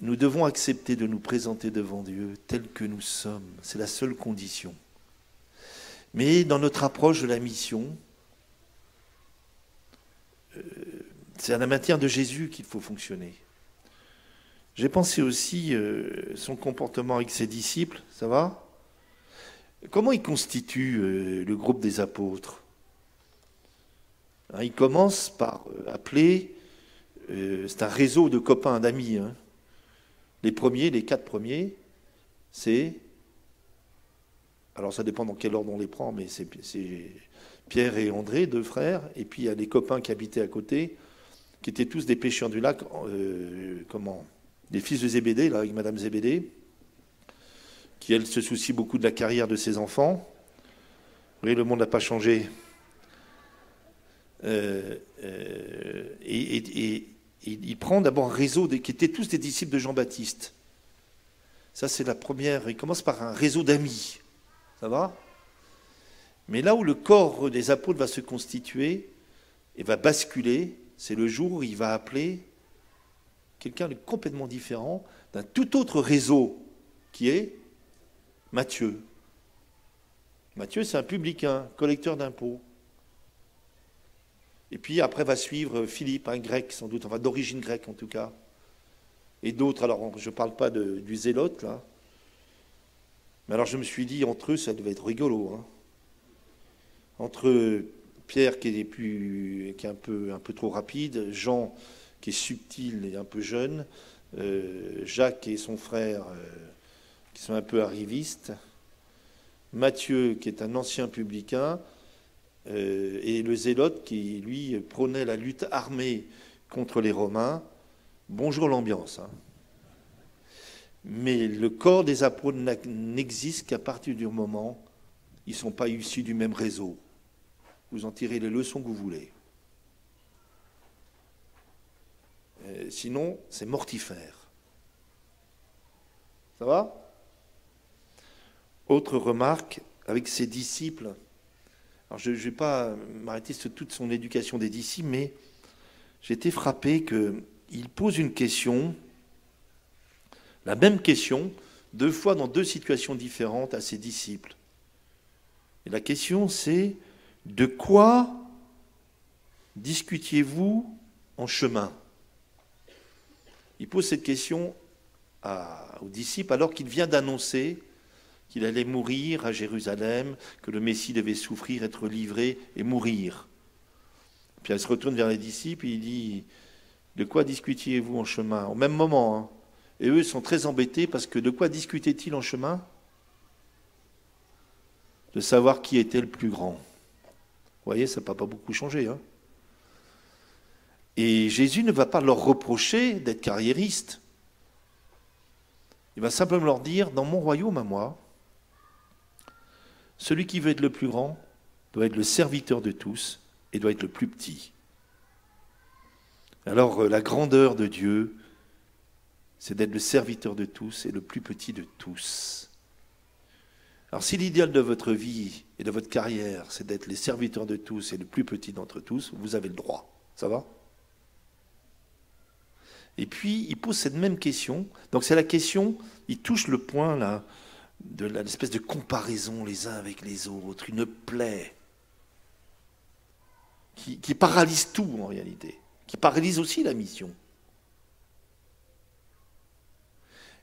Nous devons accepter de nous présenter devant Dieu tel que nous sommes. C'est la seule condition. Mais dans notre approche de la mission, euh, c'est à la matière de Jésus qu'il faut fonctionner. J'ai pensé aussi euh, son comportement avec ses disciples, ça va? Comment il constitue euh, le groupe des apôtres? Hein, Il commence par euh, appeler, c'est un réseau de copains, d'amis. Hein. Les premiers, les quatre premiers, c'est, alors ça dépend dans quel ordre on les prend, mais c'est Pierre et André, deux frères, et puis il y a les copains qui habitaient à côté, qui étaient tous des pêcheurs du lac, comment? Des fils de Zébédée, là, avec Madame Zébédée, qui, elle, se soucie beaucoup de la carrière de ses enfants. Vous voyez, le monde n'a pas changé. Euh, euh, et, il prend d'abord un réseau qui étaient tous des disciples de Jean-Baptiste. Ça, c'est la première. Il commence par un réseau d'amis. Ça va? Mais là où le corps des apôtres va se constituer et va basculer, c'est le jour où il va appeler quelqu'un de complètement différent d'un tout autre réseau qui est Matthieu. Matthieu, c'est un publicain, collecteur d'impôts. Et puis après va suivre Philippe, un grec sans doute, enfin d'origine grecque en tout cas. Et d'autres, alors je ne parle pas du zélote là. Mais alors je me suis dit, entre eux, ça devait être rigolo. Hein. Entre Pierre qui est, qui est un peu trop rapide, Jean qui est subtil et un peu jeune, euh, Jacques et son frère euh, qui sont un peu arrivistes, Matthieu qui est un ancien publicain, euh, et le zélote qui, lui, prônait la lutte armée contre les Romains. Bonjour l'ambiance. Hein. Mais le corps des apôtres n'existe qu'à partir du moment où ils ne sont pas issus du même réseau. Vous en tirez les leçons que vous voulez. Euh, sinon, c'est mortifère. Ça va? Autre remarque, avec ses disciples. Alors, je ne vais pas m'arrêter sur toute son éducation des disciples, mais j'ai été frappé qu'il pose une question, la même question, deux fois dans deux situations différentes à ses disciples. Et la question, c'est de quoi discutiez-vous en chemin? Il pose cette question aux disciples alors qu'il vient d'annoncer qu'il allait mourir à Jérusalem, que le Messie devait souffrir, être livré et mourir. Puis elle se retourne vers les disciples et il dit De quoi discutiez-vous en chemin? Au même moment. Hein. Et eux sont très embêtés parce que de quoi discutaient-ils en chemin? De savoir qui était le plus grand. Vous voyez, ça n'a pas beaucoup changé. Hein et Jésus ne va pas leur reprocher d'être carriéristes. Il va simplement leur dire, dans mon royaume à moi, celui qui veut être le plus grand doit être le serviteur de tous et doit être le plus petit. Alors euh, la grandeur de Dieu, c'est d'être le serviteur de tous et le plus petit de tous. Alors si l'idéal de votre vie et de votre carrière, c'est d'être les serviteurs de tous et le plus petit d'entre tous, vous avez le droit. Ça va? Et puis, il pose cette même question. Donc c'est la question, il touche le point là, de l'espèce de comparaison les uns avec les autres, une plaie qui, paralyse tout en réalité, qui paralyse aussi la mission.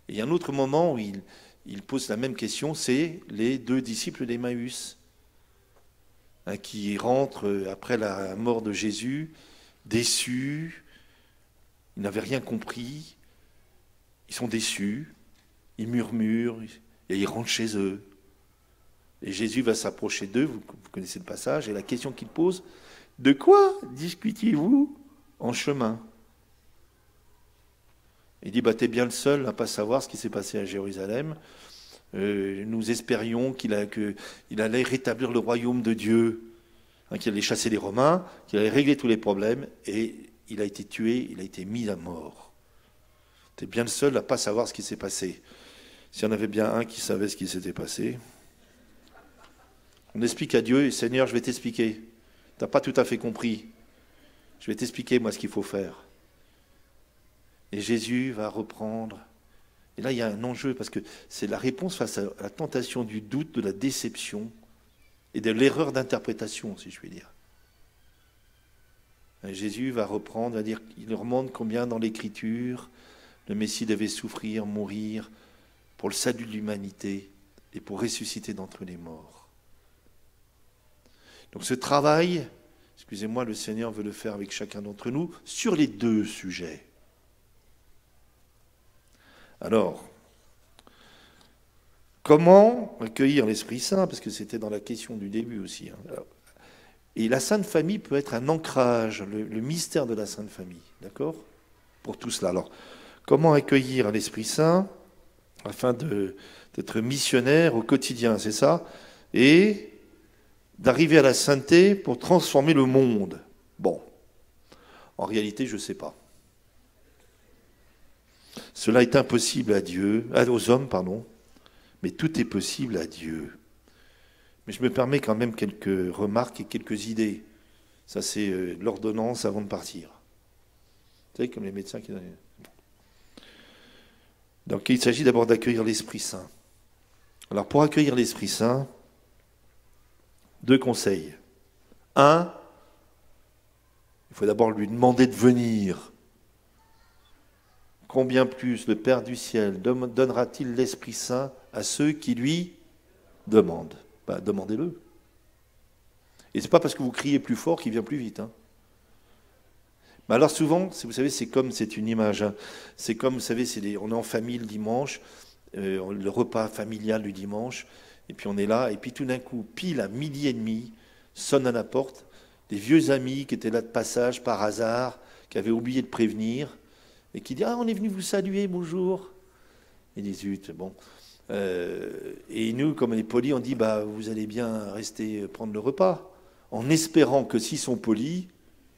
Et il y a un autre moment où il, il pose la même question, c'est les deux disciples d'Emmaüs, hein, qui rentrent après la mort de Jésus, déçus, ils n'avaient rien compris, ils sont déçus, ils murmurent, et ils rentrent chez eux. Et Jésus va s'approcher d'eux, vous, connaissez le passage, et la question qu'il pose, de quoi discutiez-vous en chemin? Il dit, bah, t'es bien le seul à ne pas savoir ce qui s'est passé à Jérusalem. Euh, nous espérions qu'il allait rétablir le royaume de Dieu, hein, qu'il allait chasser les Romains, qu'il allait régler tous les problèmes, et il a été tué, il a été mis à mort. Tu es bien le seul à pas savoir ce qui s'est passé. S'il y en avait bien un qui savait ce qui s'était passé, on explique à Dieu, Seigneur, je vais t'expliquer. Tu n'as pas tout à fait compris. Je vais t'expliquer, moi, ce qu'il faut faire. Et Jésus va reprendre. Et là, il y a un enjeu, parce que c'est la réponse face à la tentation du doute, de la déception et de l'erreur d'interprétation, si je puis dire. Jésus va reprendre, va dire, il remonte combien dans l'Écriture le Messie devait souffrir, mourir pour le salut de l'humanité et pour ressusciter d'entre les morts. Donc ce travail, excusez-moi, le Seigneur veut le faire avec chacun d'entre nous sur les deux sujets. Alors, comment accueillir l'Esprit Saint? Parce que c'était dans la question du début aussi. Hein. Et la Sainte Famille peut être un ancrage, le, mystère de la Sainte Famille, d'accord? Pour tout cela. Alors, comment accueillir l'Esprit Saint afin d'être missionnaire au quotidien, c'est ça? Et d'arriver à la sainteté pour transformer le monde. Bon, en réalité, je ne sais pas. Cela est impossible à Dieu, aux hommes, pardon, mais tout est possible à Dieu. Mais je me permets quand même quelques remarques et quelques idées. Ça, c'est euh, l'ordonnance avant de partir. Vous savez, comme les médecins qui... Donc, il s'agit d'abord d'accueillir l'Esprit Saint. Alors, pour accueillir l'Esprit Saint, deux conseils. Un, il faut d'abord lui demander de venir. Combien plus le Père du ciel donnera-t-il l'Esprit Saint à ceux qui lui demandent? Bah, demandez-le. Et ce n'est pas parce que vous criez plus fort qu'il vient plus vite. Hein. Alors souvent, vous savez, c'est comme, c'est une image, hein. c'est comme, vous savez, on est en famille le dimanche, euh, le repas familial du dimanche, et puis on est là, et puis tout d'un coup, pile à midi et demi, sonne à la porte, des vieux amis qui étaient là de passage par hasard, qui avaient oublié de prévenir, et qui disent Ah, on est venu vous saluer, bonjour. Et dit Zut, bon, euh, et nous, comme on est polis, on dit bah, vous allez bien rester prendre le repas, en espérant que s'ils sont polis,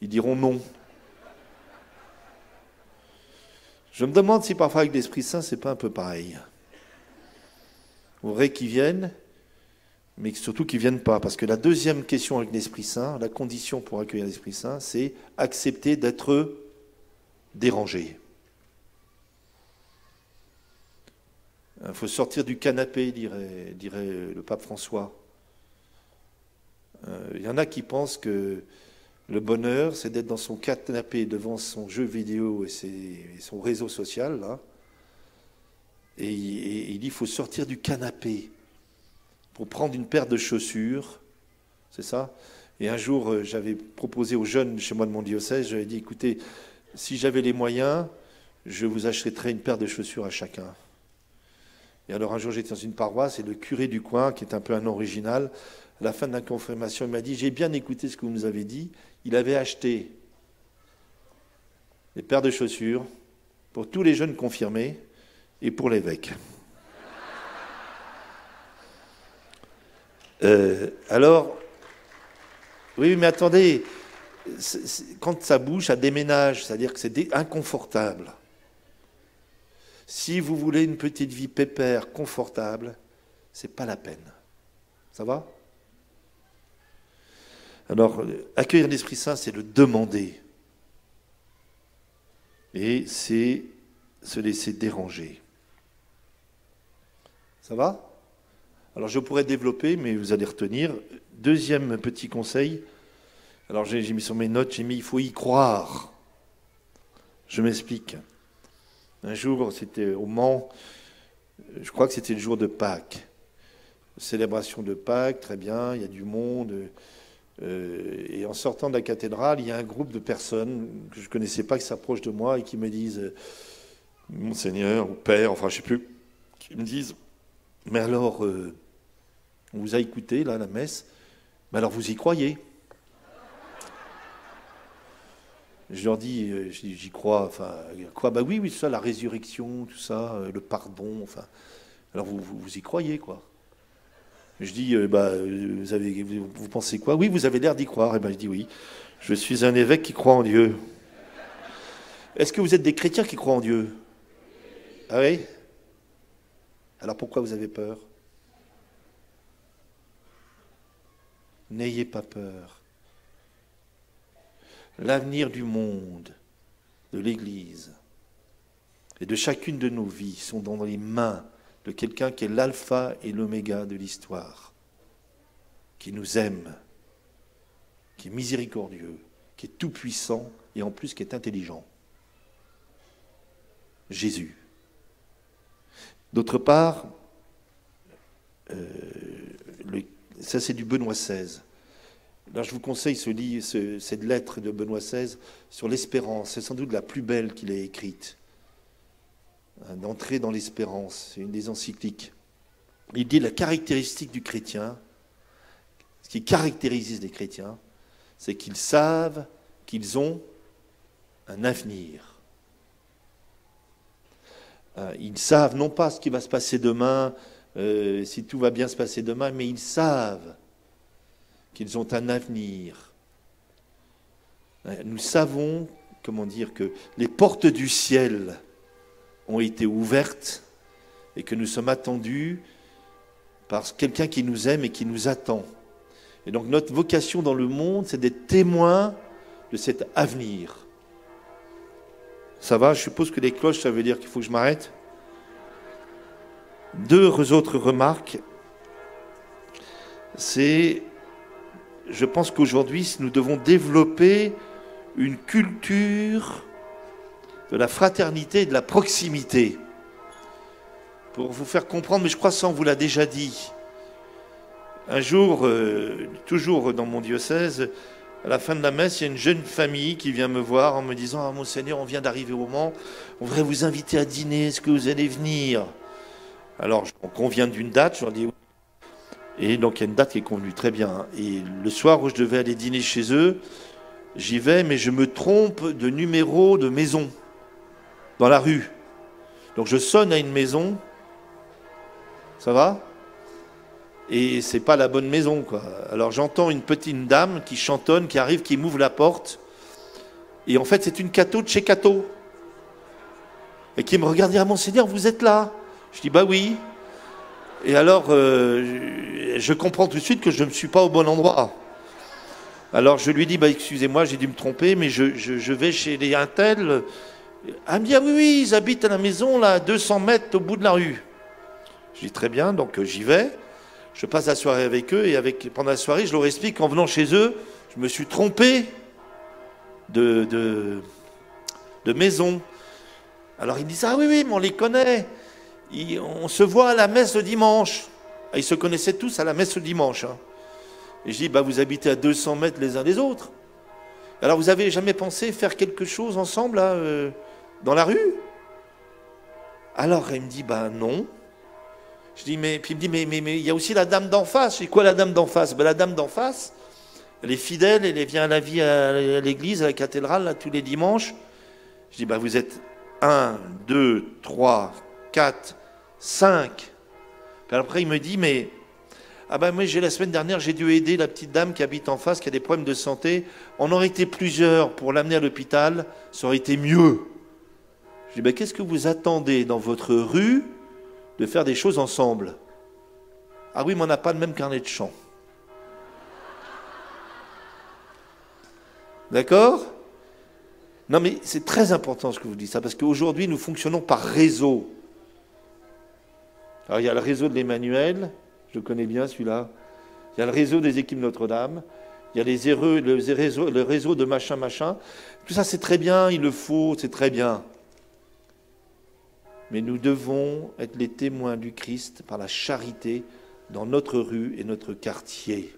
ils diront non. Je me demande si parfois avec l'Esprit Saint, c'est pas un peu pareil. Vous voudrait qu'ils viennent, mais surtout qu'ils ne viennent pas. Parce que la deuxième question avec l'Esprit Saint, la condition pour accueillir l'Esprit Saint, c'est accepter d'être dérangé. Il faut sortir du canapé, dirait, le pape François. Euh, il y en a qui pensent que Le bonheur, c'est d'être dans son canapé devant son jeu vidéo et, son réseau social, là. Et, il dit il faut sortir du canapé pour prendre une paire de chaussures, c'est ça Et un jour, euh, j'avais proposé aux jeunes chez moi de mon diocèse, j'avais dit, écoutez, si j'avais les moyens, je vous achèterais une paire de chaussures à chacun. Et alors un jour, j'étais dans une paroisse et le curé du coin, qui est un peu un original, à la fin de la confirmation, il m'a dit, j'ai bien écouté ce que vous nous avez dit, il avait acheté des paires de chaussures pour tous les jeunes confirmés et pour l'évêque. Euh, alors, oui, mais attendez, quand ça bouge, ça déménage, c'est-à-dire que c'est inconfortable. Si vous voulez une petite vie pépère, confortable, c'est pas la peine. Ça va? Alors, accueillir l'Esprit Saint, c'est le demander. Et c'est se laisser déranger. Ça va? Alors, je pourrais développer, mais vous allez retenir. Deuxième petit conseil. Alors, j'ai mis sur mes notes, j'ai mis il faut y croire. Je m'explique. Un jour, c'était au Mans, je crois que c'était le jour de Pâques. Célébration de Pâques, très bien, il y a du monde. Euh, et en sortant de la cathédrale, il y a un groupe de personnes que je ne connaissais pas qui s'approchent de moi et qui me disent Monseigneur ou Père, enfin je ne sais plus, qui me disent Mais alors, euh, on vous a écouté, là, la messe, mais alors vous y croyez? Je leur dis J'y crois, enfin, quoi? Bah oui, oui, ça, la résurrection, tout ça, le pardon, enfin. Alors vous, vous y croyez, quoi? Je dis, euh, bah, vous, avez, vous pensez quoi? Oui, vous avez l'air d'y croire. Et eh ben, je dis oui. Je suis un évêque qui croit en Dieu. Est-ce que vous êtes des chrétiens qui croient en Dieu? Ah oui? Alors pourquoi vous avez peur? N'ayez pas peur. L'avenir du monde, de l'Église et de chacune de nos vies sont dans les mains de quelqu'un qui est l'alpha et l'oméga de l'histoire, qui nous aime, qui est miséricordieux, qui est tout-puissant et en plus qui est intelligent. Jésus. D'autre part, euh, ça c'est du Benoît XVI. Là, je vous conseille ce, cette lettre de Benoît XVI sur l'espérance. C'est sans doute la plus belle qu'il ait écrite. D'entrer dans l'espérance. C'est une des encycliques. Il dit la caractéristique du chrétien, ce qui caractérise les chrétiens, c'est qu'ils savent qu'ils ont un avenir. Euh, ils savent non pas ce qui va se passer demain, euh, si tout va bien se passer demain, mais ils savent qu'ils ont un avenir. Euh, nous savons, comment dire, que les portes du ciel ont été ouvertes et que nous sommes attendus par quelqu'un qui nous aime et qui nous attend. Et donc notre vocation dans le monde, c'est d'être témoins de cet avenir. Ça va Je suppose que les cloches, ça veut dire qu'il faut que je m'arrête. Deux autres remarques. C'est, je pense qu'aujourd'hui, nous devons développer une culture de la fraternité et de la proximité. Pour vous faire comprendre, mais je crois que ça on vous l'a déjà dit. Un jour, euh, toujours dans mon diocèse, à la fin de la messe, il y a une jeune famille qui vient me voir en me disant Ah, Monseigneur, on vient d'arriver au moment, on voudrait vous inviter à dîner, est-ce que vous allez venir? Alors, on convient d'une date, je leur dis oui. Et donc, il y a une date qui est convenue, très bien. Et le soir où je devais aller dîner chez eux, j'y vais, mais je me trompe de numéro de maison dans la rue. Donc je sonne à une maison, ça va? Et c'est pas la bonne maison, quoi. Alors j'entends une petite dame qui chantonne, qui arrive, qui m'ouvre la porte, et en fait c'est une cateau de chez Cato, et qui me regarde, ah Monseigneur, vous êtes là? Je dis, bah oui. Et alors, euh, je comprends tout de suite que je ne suis pas au bon endroit. Alors je lui dis, bah, excusez-moi, j'ai dû me tromper, mais je, vais chez les Intel, elle me dit, ah oui, oui, ils habitent à la maison, là, à 200 mètres au bout de la rue. Je dis, très bien, donc euh, j'y vais. Je passe la soirée avec eux et avec, pendant la soirée, je leur explique qu'en venant chez eux, je me suis trompé de, de, de maisons. Alors ils disent, ah oui, oui, mais on les connaît. On se voit à la messe le dimanche. Ah, ils se connaissaient tous à la messe le dimanche. Hein. Et je dis, bah, vous habitez à 200 mètres les uns des autres. Alors vous avez jamais pensé faire quelque chose ensemble euh, dans la rue? Alors il me dit, bah non. Je dis, mais, puis il me dit, mais, mais, mais il y a aussi la dame d'en face. Je dis, quoi la dame d'en face? Ben, La dame d'en face, elle est fidèle, elle vient à la vie à l'église, à la cathédrale, tous les dimanches. Je dis, bah vous êtes 1, 2, 3, 4, 5. Puis après, il me dit, mais ah ben moi, j'ai la semaine dernière, j'ai dû aider la petite dame qui habite en face, qui a des problèmes de santé. On aurait été plusieurs pour l'amener à l'hôpital, ça aurait été mieux. Je dis, ben, qu'est-ce que vous attendez dans votre rue de faire des choses ensemble? Ah oui, mais on n'a pas le même carnet de chant. D'accord? Non, mais c'est très important ce que vous dites ça, parce qu'aujourd'hui, nous fonctionnons par réseau. Alors, il y a le réseau de l'Emmanuel, je connais bien celui-là. Il y a le réseau des équipes Notre-Dame, il y a les le, réseau, le réseau de machin, machin. Tout ça, c'est très bien, il le faut, c'est très bien. Mais nous devons être les témoins du Christ par la charité dans notre rue et notre quartier.